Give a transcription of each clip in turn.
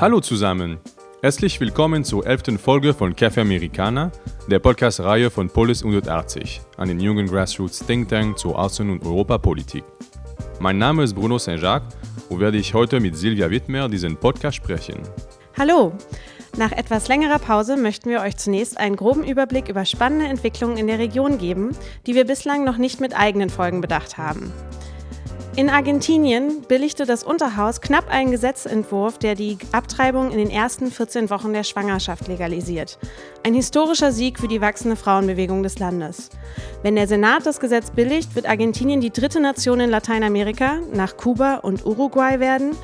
Hallo zusammen. Herzlich willkommen zur elften Folge von Café Americana, der Podcast-Reihe von Polis 180, einem jungen Grassroots Think Tank zur Außen- und Europapolitik. Mein Name ist Bruno Saint-Jacques und werde ich heute mit Silvia Wittmer diesen Podcast sprechen. Hallo! Nach etwas längerer Pause möchten wir euch zunächst einen groben Überblick über spannende Entwicklungen in der Region geben, die wir bislang noch nicht mit eigenen Folgen bedacht haben. In Argentinien billigte das Unterhaus knapp einen Gesetzentwurf, der die Abtreibung in den ersten 14 Wochen der Schwangerschaft legalisiert. Ein historischer Sieg für die wachsende Frauenbewegung des Landes. Wenn der Senat das Gesetz billigt, wird Argentinien die dritte Nation in Lateinamerika nach Kuba und Uruguay werden,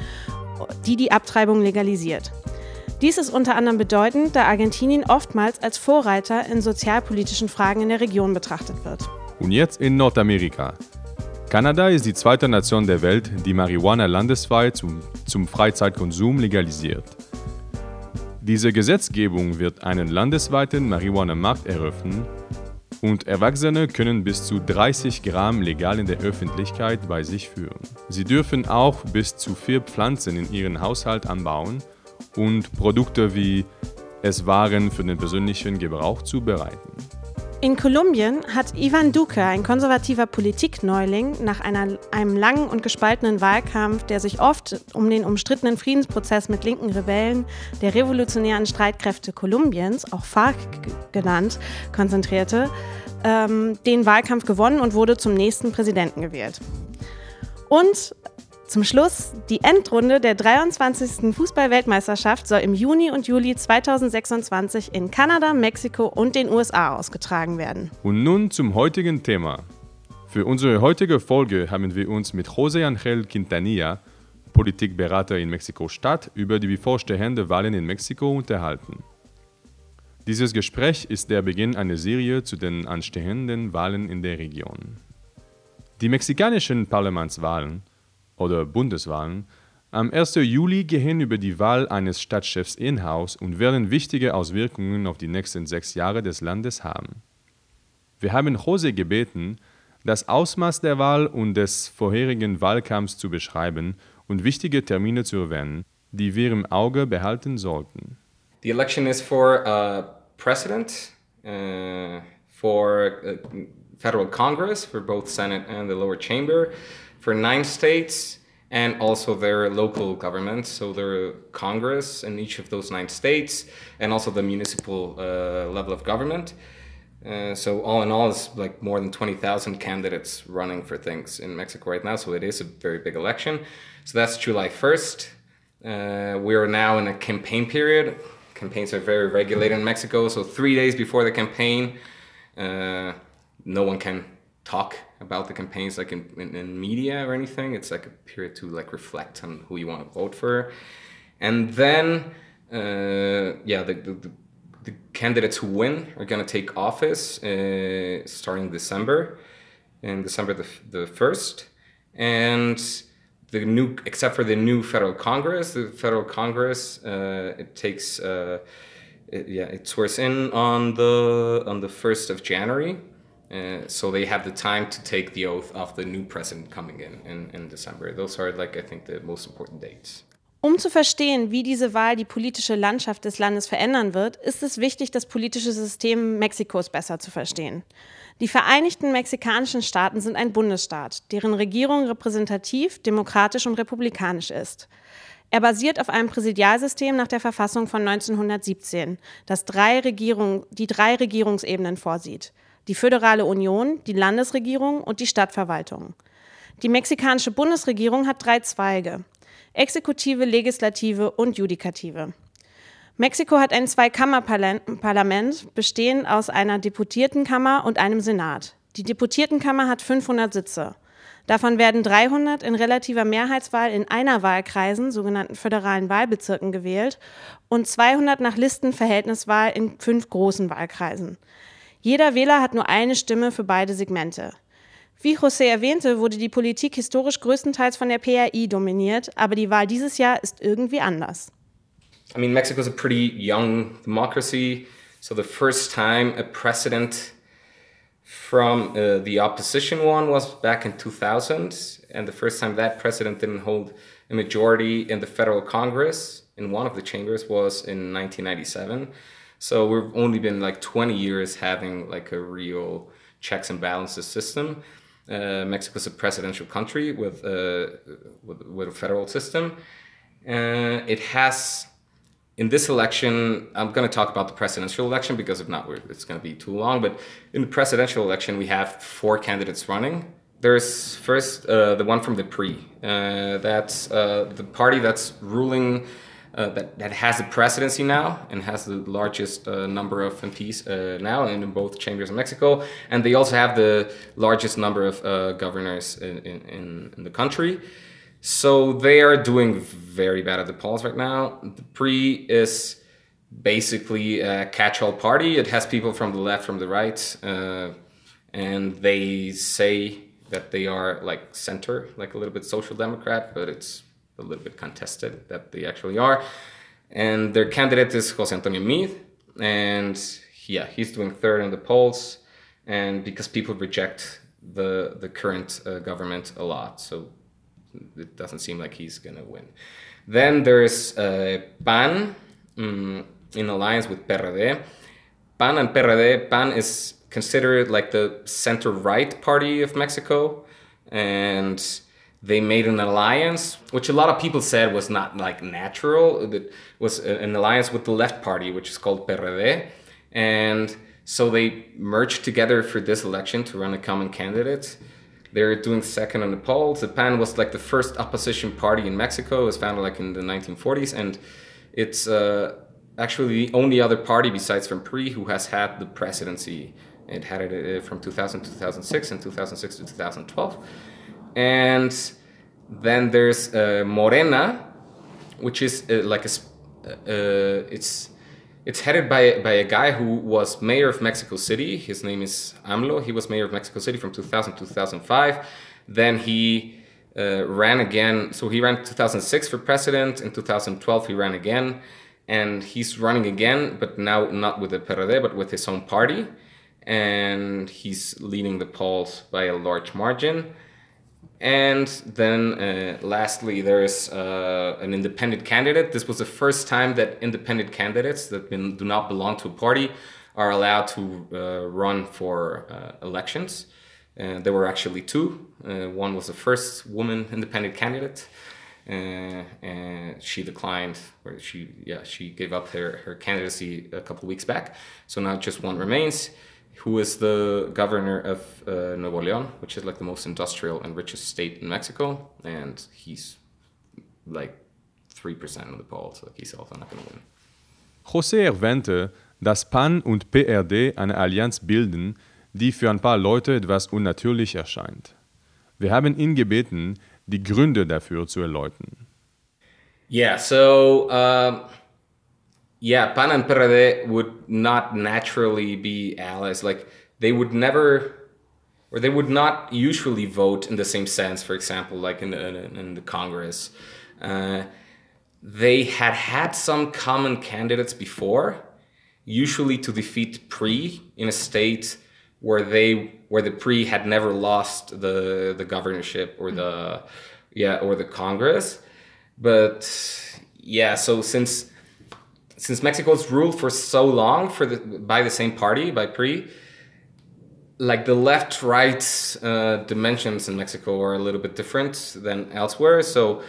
die die Abtreibung legalisiert. Dies ist unter anderem bedeutend, da Argentinien oftmals als Vorreiter in sozialpolitischen Fragen in der Region betrachtet wird. Und jetzt in Nordamerika. Kanada ist die zweite Nation der Welt, die Marihuana landesweit zum, zum Freizeitkonsum legalisiert. Diese Gesetzgebung wird einen landesweiten Marihuana-Markt eröffnen und Erwachsene können bis zu 30 Gramm legal in der Öffentlichkeit bei sich führen. Sie dürfen auch bis zu vier Pflanzen in ihren Haushalt anbauen und Produkte wie Esswaren für den persönlichen Gebrauch zubereiten. In Kolumbien hat Ivan Duque, ein konservativer Politikneuling, nach einer, einem langen und gespaltenen Wahlkampf, der sich oft um den umstrittenen Friedensprozess mit linken Rebellen der revolutionären Streitkräfte Kolumbiens, auch FARC genannt, konzentrierte, ähm, den Wahlkampf gewonnen und wurde zum nächsten Präsidenten gewählt. Und zum Schluss, die Endrunde der 23. Fußball-Weltmeisterschaft soll im Juni und Juli 2026 in Kanada, Mexiko und den USA ausgetragen werden. Und nun zum heutigen Thema. Für unsere heutige Folge haben wir uns mit José Ángel Quintanilla, Politikberater in Mexiko-Stadt, über die bevorstehende Wahlen in Mexiko unterhalten. Dieses Gespräch ist der Beginn einer Serie zu den anstehenden Wahlen in der Region. Die mexikanischen Parlamentswahlen oder Bundeswahlen am 1. Juli gehen über die Wahl eines Stadtchefs in-house und werden wichtige Auswirkungen auf die nächsten sechs Jahre des Landes haben. Wir haben Jose gebeten, das Ausmaß der Wahl und des vorherigen Wahlkampfs zu beschreiben und wichtige Termine zu erwähnen, die wir im Auge behalten sollten. The election is for uh, president, uh, for uh, federal Congress, for both Senate and the lower chamber. For nine states and also their local governments, so their Congress in each of those nine states, and also the municipal uh, level of government. Uh, so all in all, it's like more than 20,000 candidates running for things in Mexico right now. So it is a very big election. So that's July 1st. Uh, we are now in a campaign period. Campaigns are very regulated in Mexico. So three days before the campaign, uh, no one can talk about the campaigns like in, in, in, media or anything. It's like a period to like reflect on who you want to vote for, and then uh, yeah, the, the, the, candidates who win are gonna take office uh, starting December, in December the the first, and the new except for the new federal Congress, the federal Congress uh, it takes. Uh, it, yeah, it swears in on the on the first of January, uh, so they have the time to take the oath of the new president coming in, in in December. Those are like I think the most important dates. Um zu verstehen, wie diese Wahl die politische Landschaft des Landes verändern wird, ist es wichtig, das politische System Mexikos besser zu verstehen. Die Vereinigten Mexikanischen Staaten sind ein Bundesstaat, deren Regierung repräsentativ, demokratisch und republikanisch ist. Er basiert auf einem Präsidialsystem nach der Verfassung von 1917, das drei Regierung, die drei Regierungsebenen vorsieht die Föderale Union, die Landesregierung und die Stadtverwaltung. Die mexikanische Bundesregierung hat drei Zweige. Exekutive, Legislative und Judikative. Mexiko hat ein Zweikammerparlament, bestehend aus einer Deputiertenkammer und einem Senat. Die Deputiertenkammer hat 500 Sitze. Davon werden 300 in relativer Mehrheitswahl in einer Wahlkreisen, sogenannten föderalen Wahlbezirken, gewählt und 200 nach Listenverhältniswahl in fünf großen Wahlkreisen. Jeder Wähler hat nur eine Stimme für beide Segmente. Wie José erwähnte, wurde die Politik historisch größtenteils von der PRI dominiert, aber die Wahl dieses Jahr ist irgendwie anders. I mean, Mexico is a pretty young democracy, so the first time a president from uh, the opposition one was back in 2000, and the first time that president didn't hold a majority in the federal Congress. in one of the chambers was in 1997. So we've only been like 20 years having like a real checks and balances system. Uh, Mexico is a presidential country with, a, with, with a federal system. Uh, it has in this election, I'm going to talk about the presidential election because if not, it's going to be too long. But in the presidential election, we have four candidates running. There's first uh, the one from the PRI. Uh, that's uh, the party that's ruling, uh, that, that has the presidency now and has the largest uh, number of MPs uh, now in both chambers of Mexico. And they also have the largest number of governors in, in, in the country. So they are doing very bad at the polls right now. The PRI is basically a catch-all party. It has people from the left, from the right, uh, and they say that they are like center, like a little bit social democrat, but it's a little bit contested that they actually are. And their candidate is Jose Antonio Meade, and yeah, he's doing third in the polls, and because people reject the the current uh, government a lot, so it doesn't seem like he's going to win. Then there's uh, PAN um, in alliance with PRD. PAN and PRD, PAN is considered like the center right party of Mexico. And they made an alliance, which a lot of people said was not like natural. It was an alliance with the left party, which is called PRD. And so they merged together for this election to run a common candidate. They're doing second on the polls. The PAN was like the first opposition party in Mexico. It was founded like in the 1940s, and it's uh, actually the only other party besides from PRI who has had the presidency. It had it uh, from 2000 to 2006 and 2006 to 2012. And then there's uh, Morena, which is uh, like a, uh, it's it's headed by, by a guy who was mayor of Mexico City. His name is AMLO. He was mayor of Mexico City from 2000 to 2005. Then he uh, ran again. So he ran 2006 for president. In 2012, he ran again. And he's running again, but now not with the PRD, but with his own party. And he's leading the polls by a large margin. And then uh, lastly, there's uh, an independent candidate. This was the first time that independent candidates that been, do not belong to a party are allowed to uh, run for uh, elections. there were actually two. Uh, one was the first woman independent candidate, uh, and she declined, or she yeah she gave up her, her candidacy a couple weeks back. So now just one remains who is the governor of uh, Nuevo León, which is like the most industrial and richest state in Mexico, and he's like 3% of the polls, so he's also not going to win. José erwähnte, dass PAN und PRD eine Allianz bilden, die für ein paar Leute etwas unnatürlich erscheint. Wir haben ihn gebeten, die Gründe dafür zu erläutern. Yeah, so um yeah, PAN and PRD would not naturally be allies. Like they would never, or they would not usually vote in the same sense. For example, like in the, in the Congress, uh, they had had some common candidates before, usually to defeat PRI in a state where they where the PRI had never lost the the governorship or the yeah or the Congress, but yeah. So since since Mexico's ruled for so long for the by the same party by PRI, like the left right uh, dimensions in Mexico are a little bit different than elsewhere. So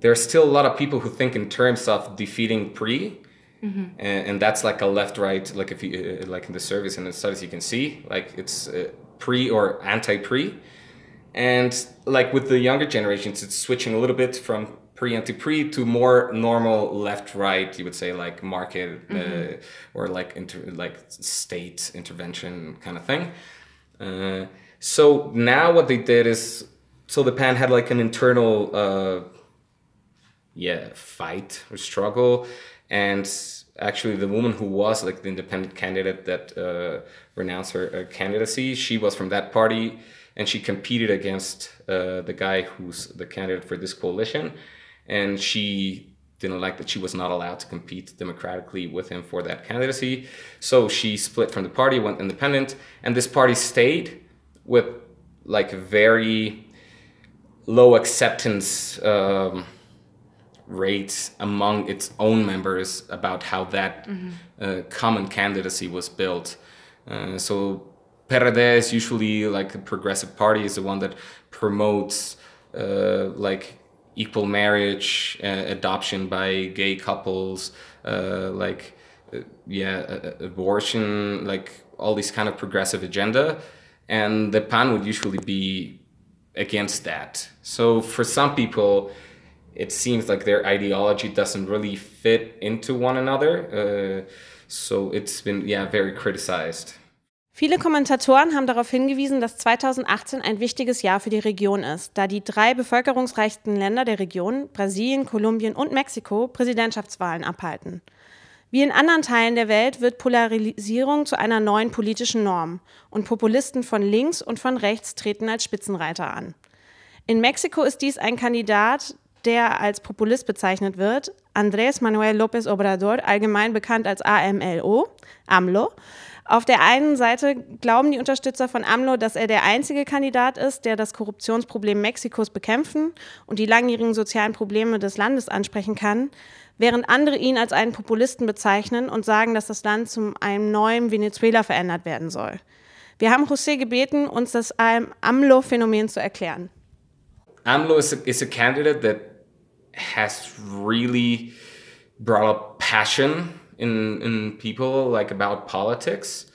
there's still a lot of people who think in terms of defeating PRI. Mm-hmm. And, and, that's like a left right like if you uh, like in the service and the studies you can see like it's uh, PRI or anti PRI and like with the younger generations it's switching a little bit from PRI anti PRI to more normal left right you would say like market uh, mm-hmm. uh, or like inter- like state intervention kind of thing uh, so now what they did is so the PAN had like an internal uh, yeah fight or struggle and actually the woman who was like the independent candidate that uh, renounced her uh, candidacy she was from that party and she competed against uh, the guy who's the candidate for this coalition and she didn't like that she was not allowed to compete democratically with him for that candidacy. So she split from the party, went independent, and this party stayed with like very low acceptance um, rates among its own members about how that uh, common candidacy was built. Uh, so PRD is usually like the progressive party is the one that promotes uh, like equal marriage, uh, adoption by gay couples, uh, like uh, yeah, uh, abortion, like all these kind of progressive agenda, and the PAN would usually be against that. So for some people, it seems like their ideology doesn't really fit into one another. Uh, so it's been yeah very criticized. Viele Kommentatoren haben darauf hingewiesen, dass 2018 ein wichtiges Jahr für die Region ist, da die drei bevölkerungsreichsten Länder der Region, Brasilien, Kolumbien und Mexiko, Präsidentschaftswahlen abhalten. Wie in anderen Teilen der Welt wird Polarisierung zu einer neuen politischen Norm und Populisten von links und von rechts treten als Spitzenreiter an. In Mexiko ist dies ein Kandidat, der als Populist bezeichnet wird, Andrés Manuel López Obrador, allgemein bekannt als AMLO, AMLO, auf der einen Seite glauben die Unterstützer von AMLO, dass er der einzige Kandidat ist, der das Korruptionsproblem Mexikos bekämpfen und die langjährigen sozialen Probleme des Landes ansprechen kann, während andere ihn als einen Populisten bezeichnen und sagen, dass das Land zu einem neuen Venezuela verändert werden soll. Wir haben José gebeten, uns das AMLO-Phänomen zu erklären. AMLO is a, is a candidate that has really brought up passion in in people like about politics.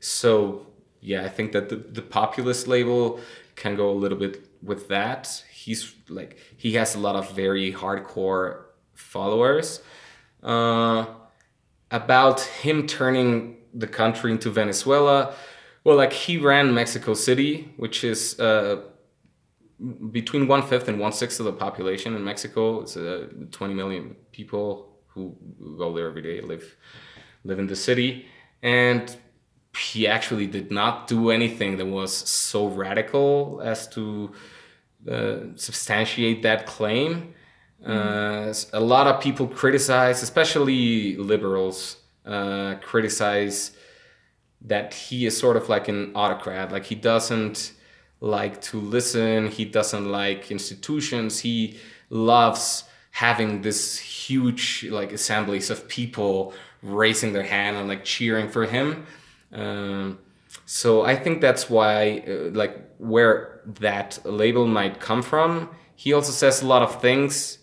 So yeah, I think that the, the populist label can go a little bit with that. He's like he has a lot of very hardcore followers. Uh, about him turning the country into Venezuela, well, like he ran Mexico City, which is uh, between one fifth and one sixth of the population in Mexico. It's uh, 20 million people who go there every day, live live in the city, and he actually did not do anything that was so radical as to uh, substantiate that claim. Uh, a lot of people criticize, especially liberals, uh, criticize that he is sort of like an autocrat. Like he doesn't like to listen. He doesn't like institutions. He loves having this huge like assemblies of people raising their hand and like cheering for him. Um, so I think that's why uh, like where that label might come from. He also says a lot of things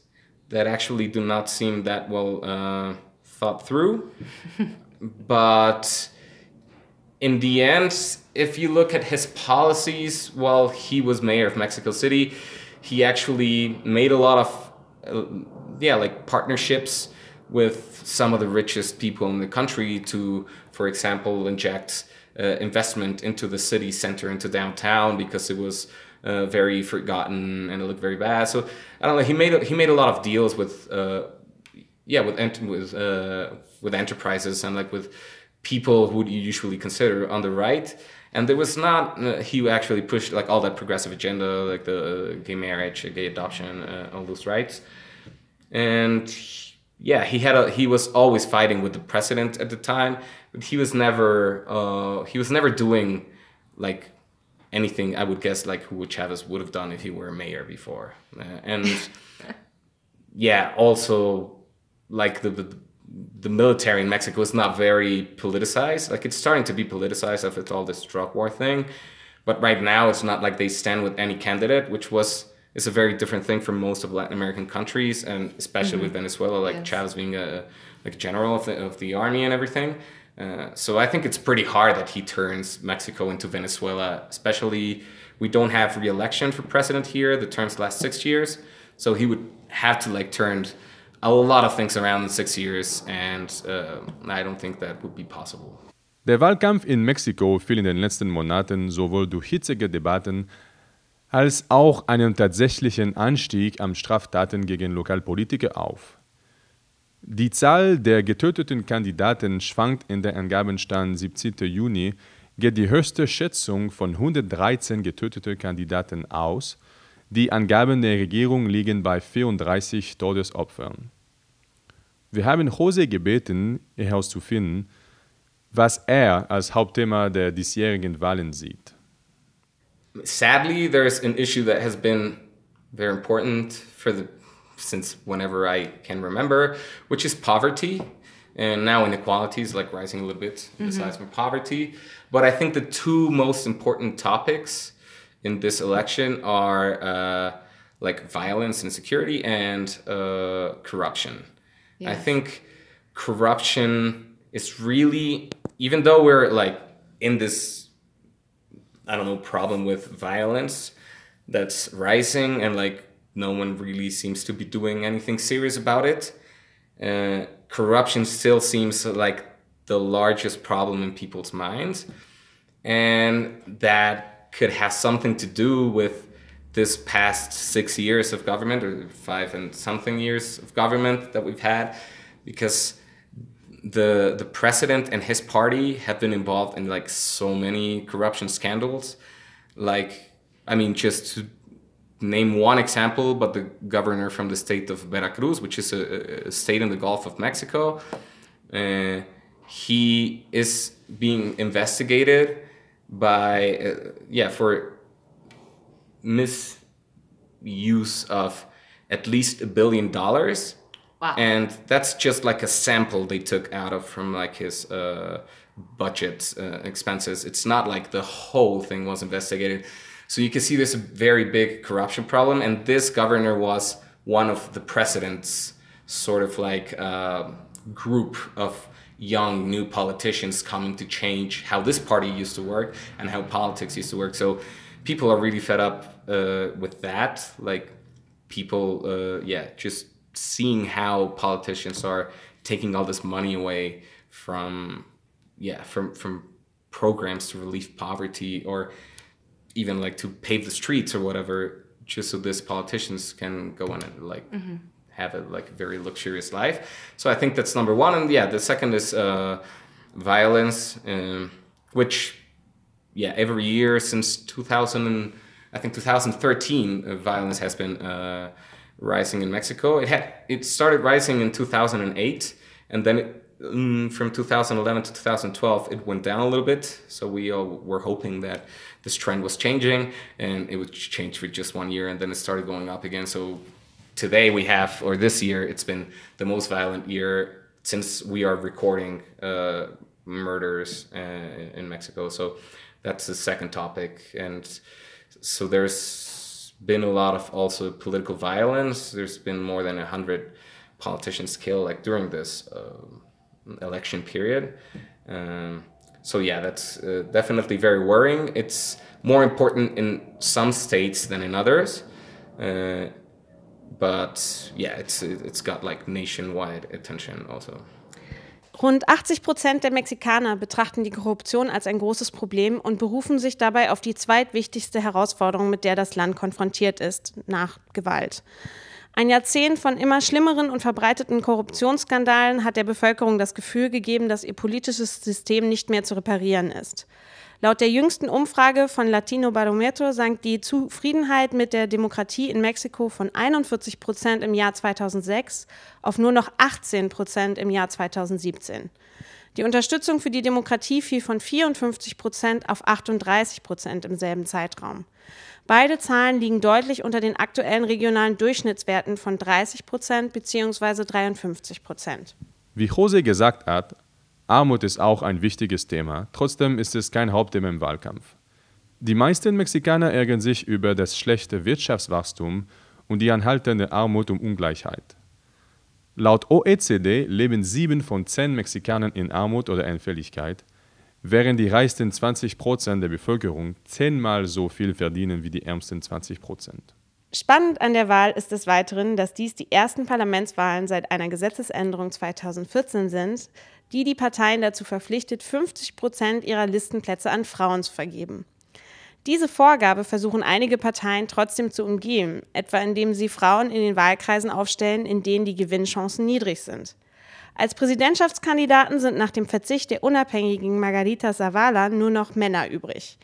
that actually do not seem that well uh, thought through. but in the end, if you look at his policies while he was mayor of Mexico City, he actually made a lot of uh, yeah like partnerships with some of the richest people in the country to for example inject uh, investment into the city center into downtown because it was uh, very forgotten and it looked very bad. So i don't know he made a, he made a lot of deals with uh, yeah with ent- with uh, with enterprises and like with people who you usually consider on the right and there was not uh, he actually pushed like all that progressive agenda like the gay marriage gay adoption uh, all those rights. And he- yeah he had a he was always fighting with the president at the time but he was never uh, he was never doing like anything i would guess like Hugo Chavez would have done if he were mayor before. Uh, and yeah also like the, the the military in Mexico is not very politicized. Like it's starting to be politicized after all this drug war thing, but right now it's not like they stand with any candidate, which was is a very different thing from most of Latin American countries, and especially with Venezuela, like Yes. Chavez being a like general of the of the army and everything. Uh, so I think it's pretty hard that he turns Mexico into Venezuela, especially we don't have re-election for president here. The terms last six years, so he would have to like turn a lot of things around in six years, and uh, I don't think that would be possible. Der Wahlkampf in Mexiko fiel in den letzten Monaten sowohl durch hitzige Debatten als auch einen tatsächlichen Anstieg an Straftaten gegen Lokalpolitiker auf. Die Zahl der getöteten Kandidaten schwankt in der Angabenstand 17. Juni, geht die höchste Schätzung von 113 getöteten Kandidaten aus. Die Angaben der Regierung liegen bei 34 Todesopfern. Wir haben Jose gebeten, herauszufinden, was er als Hauptthema der diesjährigen Wahlen sieht. Sadly, there's an issue that has been very important for the since whenever I can remember, which is poverty. And now inequality is like rising a little bit mm-hmm. besides from poverty. But I think the two most important topics in this election are uh, like violence and security and uh, corruption. I think corruption is really, even though we're like in this, I don't know, problem with violence that's rising and like no one really seems to be doing anything serious about it. Uh, corruption still seems like the largest problem in people's minds. And that could have something to do with this past six years of government or five and something years of government that we've had because the the president and his party have been involved in like so many corruption scandals. Like i mean just to name one example, but the governor from the state of Veracruz, which is a, a state in the Gulf of Mexico, uh, he is being investigated by, uh, yeah, for misuse of at least a billion dollars. Wow. And that's just like a sample they took out of from like his uh, budget uh, expenses. It's not like the whole thing was investigated so you can see there's a very big corruption problem, and this governor was one of the president's sort of like uh, group of young new politicians coming to change how this party used to work and how politics used to work. So people are really fed up uh, with that. Like people, uh, yeah, just seeing how politicians are taking all this money away from, yeah, from from programs to relieve poverty or even like to pave the streets or whatever, just so these politicians can go in and like mm-hmm. Have a like very luxurious life. So I think that's number one, and yeah, the second is uh, violence, um, which yeah, every year since 2000, and, I think 2013, uh, violence has been uh, rising in Mexico. It had it started rising in 2008, and then it um, from 2011 to 2012, it went down a little bit. So we all were hoping that this trend was changing and it would change for just one year and then it started going up again. So today we have, or this year, it's been the most violent year since we are recording uh, murders uh, in Mexico. So that's the second topic. And so there's been a lot of also political violence. There's been more than a hundred politicians killed like during this. Uh, election period. Um, so yeah, that's uh, definitely very worrying. It's more important in some states than in others, uh, but yeah, it's it's got like nationwide attention also. Rund 80 Prozent der Mexikaner betrachten die Korruption als ein großes Problem und berufen sich dabei auf die zweitwichtigste Herausforderung, mit der das Land konfrontiert ist, nach Gewalt. Ein Jahrzehnt von immer schlimmeren und verbreiteten Korruptionsskandalen hat der Bevölkerung das Gefühl gegeben, dass ihr politisches System nicht mehr zu reparieren ist. Laut der jüngsten Umfrage von Latino Barometro sank die Zufriedenheit mit der Demokratie in Mexiko von 41 Prozent im Jahr 2006 auf nur noch 18 Prozent im Jahr 2017. Die Unterstützung für die Demokratie fiel von 54 Prozent auf 38 Prozent im selben Zeitraum. Beide Zahlen liegen deutlich unter den aktuellen regionalen Durchschnittswerten von 30 Prozent bzw. 53 Prozent. Wie Jose gesagt hat, Armut ist auch ein wichtiges Thema, trotzdem ist es kein Hauptthema im Wahlkampf. Die meisten Mexikaner ärgern sich über das schlechte Wirtschaftswachstum und die anhaltende Armut und Ungleichheit. Laut OECD leben sieben von zehn Mexikanern in Armut oder Entfälligkeit, während die reichsten 20 Prozent der Bevölkerung zehnmal so viel verdienen wie die ärmsten 20 Prozent. Spannend an der Wahl ist des Weiteren, dass dies die ersten Parlamentswahlen seit einer Gesetzesänderung 2014 sind, die die Parteien dazu verpflichtet, 50 Prozent ihrer Listenplätze an Frauen zu vergeben. Diese Vorgabe versuchen einige Parteien trotzdem zu umgehen, etwa indem sie Frauen in den Wahlkreisen aufstellen, in denen die Gewinnchancen niedrig sind. Als Präsidentschaftskandidaten sind nach dem Verzicht der unabhängigen Margarita Zavala nur noch Männer übrig.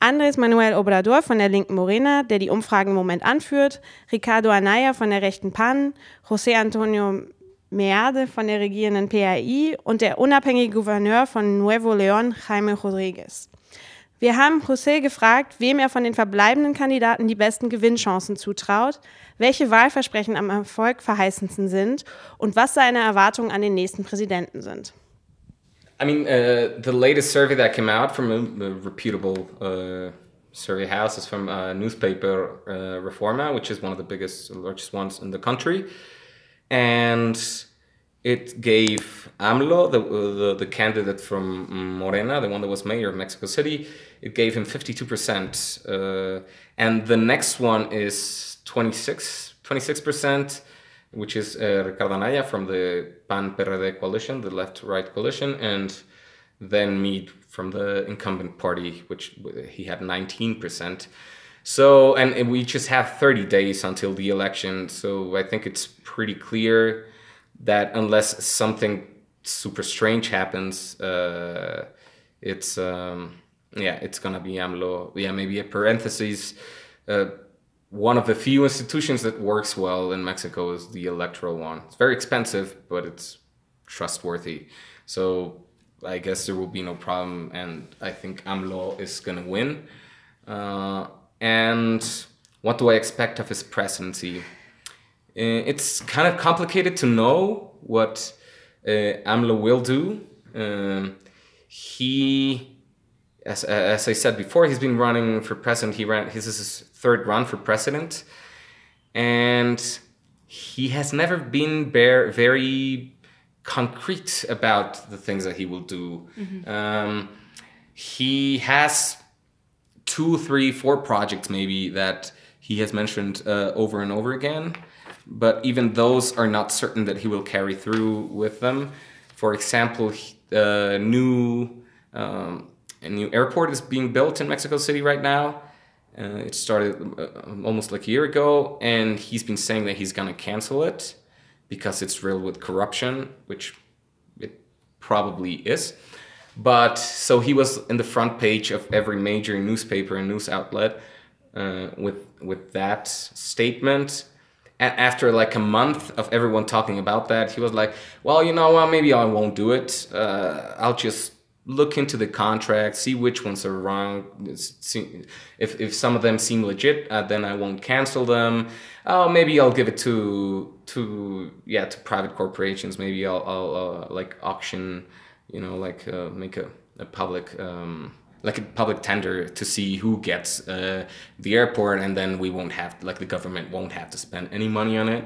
Andrés Manuel Obrador von der linken Morena, der die Umfragen im Moment anführt, Ricardo Anaya von der rechten PAN, José Antonio Meade von der regierenden PAI und der unabhängige Gouverneur von Nuevo León, Jaime Rodríguez. Wir haben José gefragt, wem er von den verbleibenden Kandidaten die besten Gewinnchancen zutraut, welche Wahlversprechen am Erfolg verheißendsten sind und was seine Erwartungen an den nächsten Präsidenten sind. I mean, uh, the latest survey that came out from a, a reputable uh, survey house is from uh, newspaper uh, Reforma, which is one of the biggest, largest ones in the country, and it gave AMLO, the, the, the candidate from Morena, the one that was mayor of Mexico City, it gave him 52%. Uh, and the next one is 26, 26%, which is uh, Ricardo Anaya from the PAN-PRD coalition, the left-right coalition, and then Meade from the incumbent party, which he had 19%. So, and we just have 30 days until the election. So I think it's pretty clear that unless something super strange happens, uh, it's um, yeah, it's gonna be AMLO. Yeah, maybe a parenthesis. Uh, one of the few institutions that works well in Mexico is the electoral one. It's very expensive, but it's trustworthy. So I guess there will be no problem, and I think AMLO is gonna win. Uh, and what do I expect of his presidency? Uh, it's kind of complicated to know what uh, AMLO will do. Um, he, as, as I said before, he's been running for president. He ran. This is his third run for president, and he has never been bare, very concrete about the things that he will do. Mm-hmm. Um, he has two, three, four projects maybe that he has mentioned uh, over and over again but even those are not certain that he will carry through with them. For example, a new um, a new airport is being built in Mexico City right now. Uh, it started uh, almost like a year ago, and he's been saying that he's gonna cancel it because it's riddled with corruption, which it probably is. But so he was in the front page of every major newspaper and news outlet uh, with with that statement And after like a month of everyone talking about that, he was like, "Well, you know, well, maybe I won't do it. Uh, I'll just look into the contract, see which ones are wrong. If if some of them seem legit, uh, then I won't cancel them. Oh, maybe I'll give it to to yeah to private corporations. Maybe I'll, I'll uh, like auction, you know, like uh, make a, a public." Um, like a public tender to see who gets uh, the airport, and then we won't have like the government won't have to spend any money on it.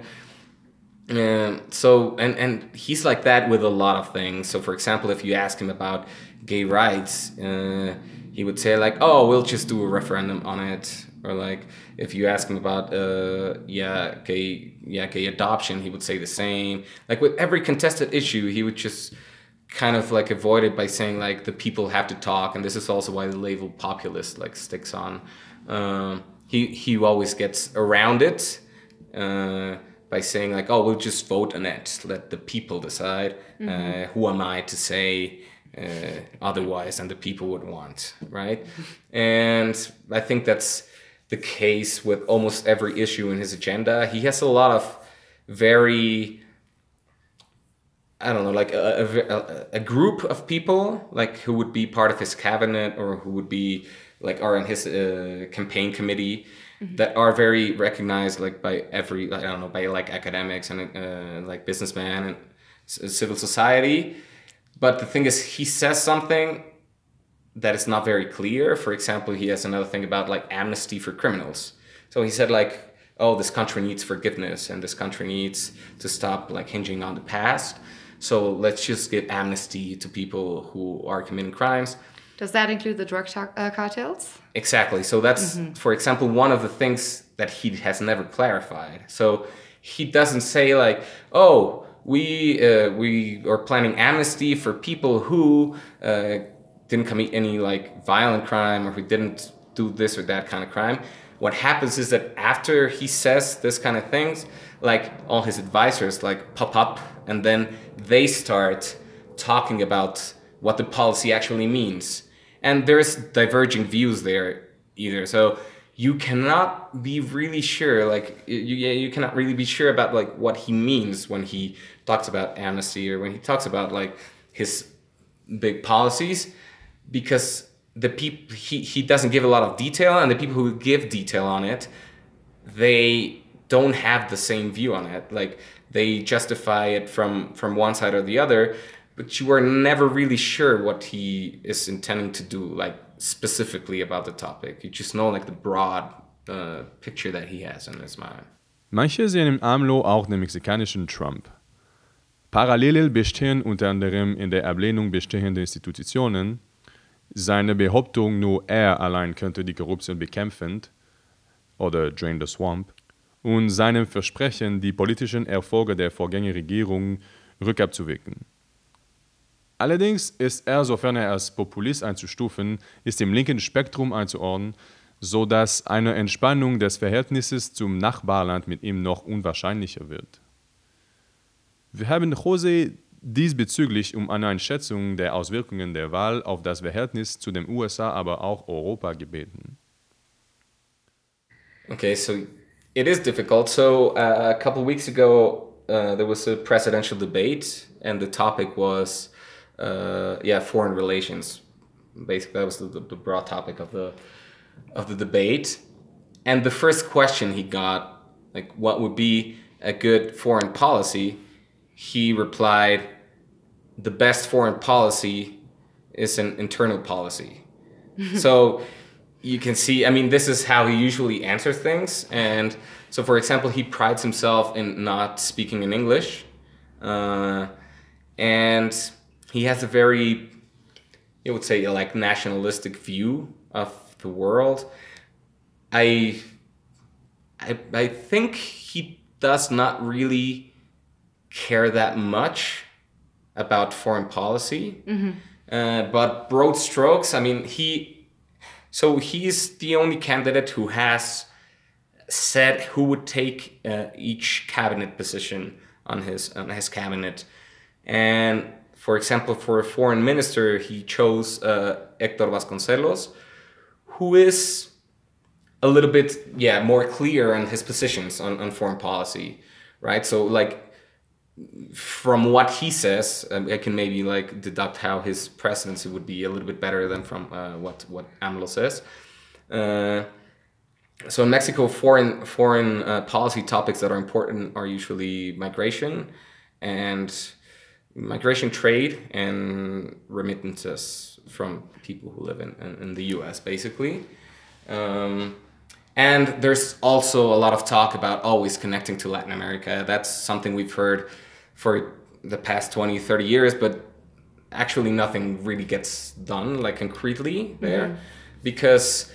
And so and and he's like that with a lot of things. So for example, if you ask him about gay rights, uh, he would say like, "Oh, we'll just do a referendum on it." Or like if you ask him about uh, yeah gay yeah gay adoption, he would say the same. Like with every contested issue, he would just kind of like avoid it by saying like the people have to talk, and this is also why the label populist like sticks on. Um, he he always gets around it uh, by saying like, oh, we'll just vote on it, let the people decide. Mm-hmm. Uh, who am I to say? Uh, otherwise and the people would want right and i think that's the case with almost every issue in his agenda he has a lot of very I don't know, like a, a, a, group of people, like who would be part of his cabinet or who would be like are in his uh, campaign committee, mm-hmm. that are very recognized, like by every, I don't know, by like academics and uh, like businessmen and civil society. But the thing is, he says something that is not very clear. For example, he has another thing about like amnesty for criminals. So he said like, oh, this country needs forgiveness and this country needs to stop like hinging on the past so let's just give amnesty to people who are committing crimes. Does that include the drug uh, cartels? Exactly. So that's, mm-hmm. for example, one of the things that he has never clarified. So he doesn't say like, oh, we uh, we are planning amnesty for people who uh, didn't commit any like violent crime or who didn't do this or that kind of crime. What happens is that after he says this kind of things, like all his advisors like pop up and then they start talking about what the policy actually means. And there's diverging views there either. So you cannot be really sure like you, you cannot really be sure about like what he means when he talks about amnesty or when he talks about like his big policies because the people he, he doesn't give a lot of detail and the people who give detail on it they don't have the same view on it. Like they justify it from from one side or the other but you are never really sure what he is intending to do like specifically about the topic. You just know like the broad uh, picture that he has in his mind. Manche sehen im AMLO auch den mexikanischen Trump. Parallel bestehen unter anderem in der Ablehnung bestehender Institutionen, seine Behauptung, nur er allein könnte die Korruption bekämpfen oder Drain the Swamp und seinem Versprechen, die politischen Erfolge der Vorgängerregierung rückabzuwirken. Allerdings ist er, sofern er als Populist einzustufen, ist im linken Spektrum einzuordnen, so dass eine Entspannung des Verhältnisses zum Nachbarland mit ihm noch unwahrscheinlicher wird. Wir haben Jose diesbezüglich um eine Einschätzung der Auswirkungen der Wahl auf das Verhältnis zu den USA, aber auch Europa gebeten. Okay, so it is difficult. So uh, a couple weeks ago, uh, there was a presidential debate, and the topic was, uh, yeah, foreign relations. Basically, that was the, the broad topic of the of the debate. And the first question he got, like, what would be a good foreign policy? He replied, "The best foreign policy is an internal policy." so you can see i mean this is how he usually answers things. And so for example he prides himself in not speaking in english. Uh, and he has a very you would say like nationalistic view of the world. I i, I think he does not really care that much about foreign policy. Uh, but broad strokes i mean he so he's the only candidate who has said who would take uh, each cabinet position on his on his cabinet. And for example, for a foreign minister, he chose uh, Hector Vasconcelos, who is a little bit yeah more clear on his positions on, on foreign policy, right? So like from what he says, um, I can maybe like deduct how his presidency would be a little bit better than from uh, what what AMLO says. Uh, so in Mexico, foreign foreign uh, policy topics that are important are usually migration and migration trade and remittances from people who live in, in, in the U.S. basically. Um, and there's also a lot of talk about always connecting to Latin America. That's something we've heard for the past 20, 30 years, but actually nothing really gets done like concretely there because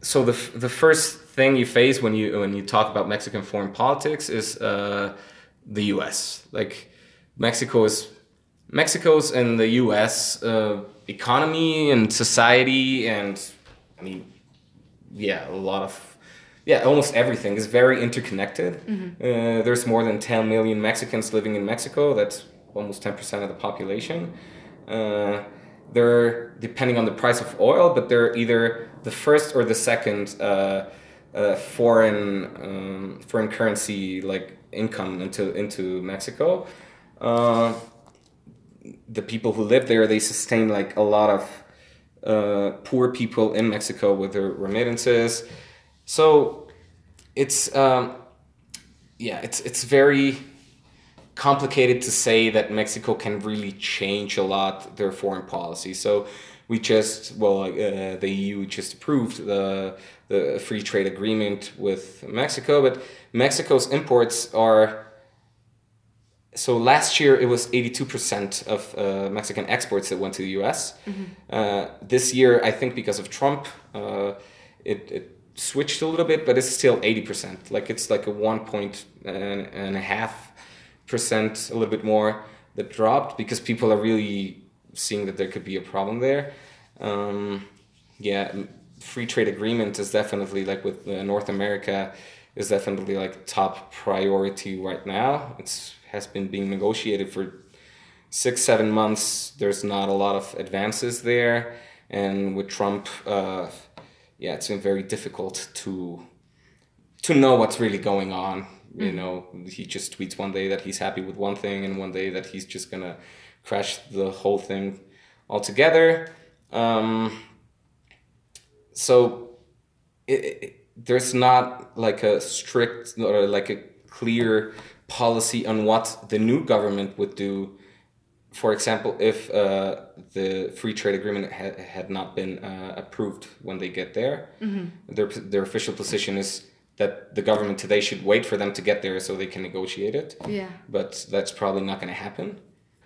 so the, f- the first thing you face when you when you talk about Mexican foreign politics is uh, the U.S. Like Mexico is Mexico's and the U.S. Uh, economy and society and I mean yeah a lot of yeah almost everything is very interconnected. Uh, there's more than 10 million Mexicans living in Mexico. That's almost 10% of the population. Uh, they're depending on the price of oil, but they're either the first or the second uh, uh, foreign um, foreign currency like income into into Mexico. Uh, the people who live there they sustain like a lot of uh, poor people in Mexico with their remittances. So it's um, yeah, it's it's very complicated to say that Mexico can really change a lot their foreign policy. So we just well uh, the EU just approved the the free trade agreement with Mexico, but Mexico's imports are so last year it was 82% of uh, Mexican exports that went to the US. Uh, this year, I think because of Trump, uh, it, it switched a little bit, but it's still 80%. Like it's like a one point and, and a half percent, a little bit more that dropped because people are really seeing that there could be a problem there. Um, yeah, free trade agreement is definitely like with uh, North America is definitely like top priority right now. It's has been being negotiated for six seven months. There's not a lot of advances there, and with Trump, uh, yeah, it's very difficult to to know what's really going on. You know, he just tweets one day that he's happy with one thing, and one day that he's just gonna crash the whole thing altogether. Um, so it, it, there's not like a strict or like a clear policy on what the new government would do. For example, if uh, the free trade agreement ha- had not been uh, approved when they get there, their, their official position is that the government today should wait for them to get there so they can negotiate it. Yeah. But that's probably not going to happen.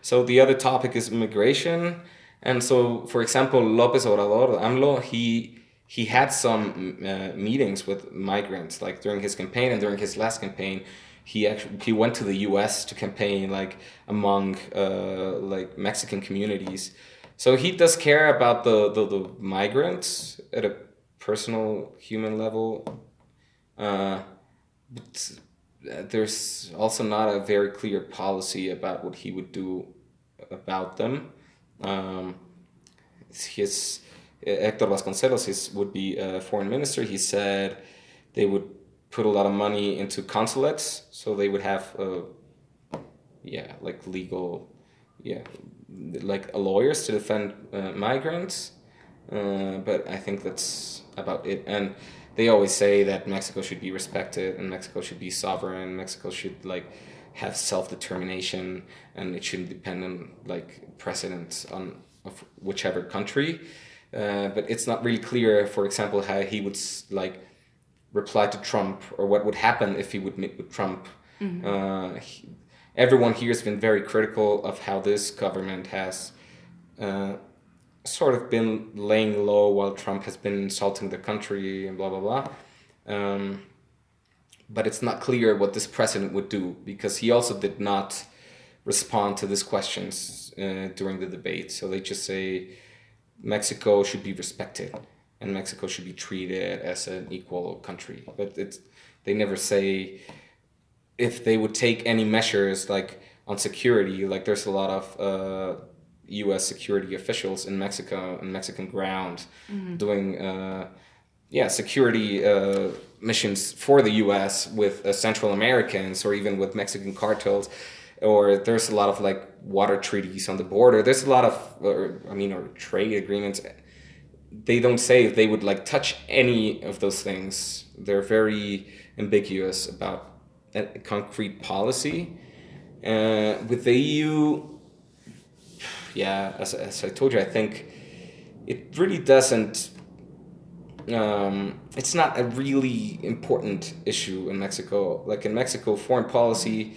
So the other topic is immigration. And so, for example, Lopez Obrador, AMLO, he he had some uh, meetings with migrants, like during his campaign and during his last campaign, he actually he went to the U.S. to campaign like among uh, like Mexican communities. So he does care about the, the, the migrants at a personal human level. Uh, but there's also not a very clear policy about what he would do about them. Um, his Hector Vasconcelos his, would be a foreign minister. He said they would put a lot of money into consulates, so they would have, uh, yeah, like legal, yeah, like a lawyers to defend uh, migrants. Uh, but I think that's about it. And they always say that Mexico should be respected and Mexico should be sovereign. Mexico should like have self determination and it shouldn't depend on like precedents on of whichever country. Uh, but it's not really clear, for example, how he would like reply to Trump or what would happen if he would meet with Trump. Uh, he- everyone here has been very critical of how this government has uh, sort of been laying low while Trump has been insulting the country and blah blah blah. Um, but it's not clear what this president would do because he also did not respond to these questions uh, during the debate. So they just say Mexico should be respected and Mexico should be treated as an equal country. But it's they never say if they would take any measures like on security. Like there's a lot of uh, U.S. security officials in Mexico and Mexican ground doing. Uh, yeah, security uh, missions for the U.S. with uh, Central Americans or even with Mexican cartels, or there's a lot of like water treaties on the border. There's a lot of, or, I mean, or trade agreements. They don't say if they would like touch any of those things. They're very ambiguous about a concrete policy. Uh, with the EU, yeah, as, as I told you, I think it really doesn't um, it's not a really important issue in Mexico. Like in Mexico, foreign policy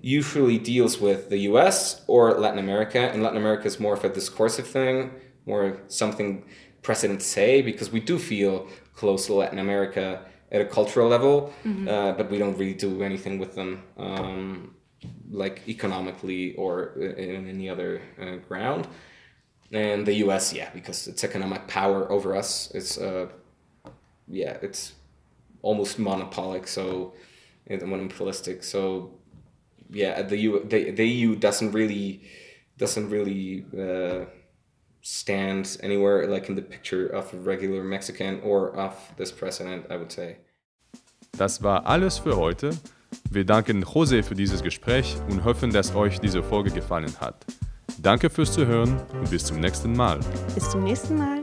usually deals with the US or Latin America, and Latin America is more of a discursive thing, more something presidents say, because we do feel close to Latin America at a cultural level, uh, but we don't really do anything with them. Um, like economically or in any other uh, ground and the US, yeah, because its economic power over us is, uh, yeah, it's almost monopolic, so and monopolistic. So, yeah, the U, the, the EU doesn't really doesn't really stand anywhere like in the picture of a regular Mexican or of this president, I would say. Das war alles für heute. Wir danken Jose für dieses Gespräch und hoffen, dass euch diese Folge gefallen hat. Danke fürs Zuhören und bis zum nächsten Mal. Bis zum nächsten Mal.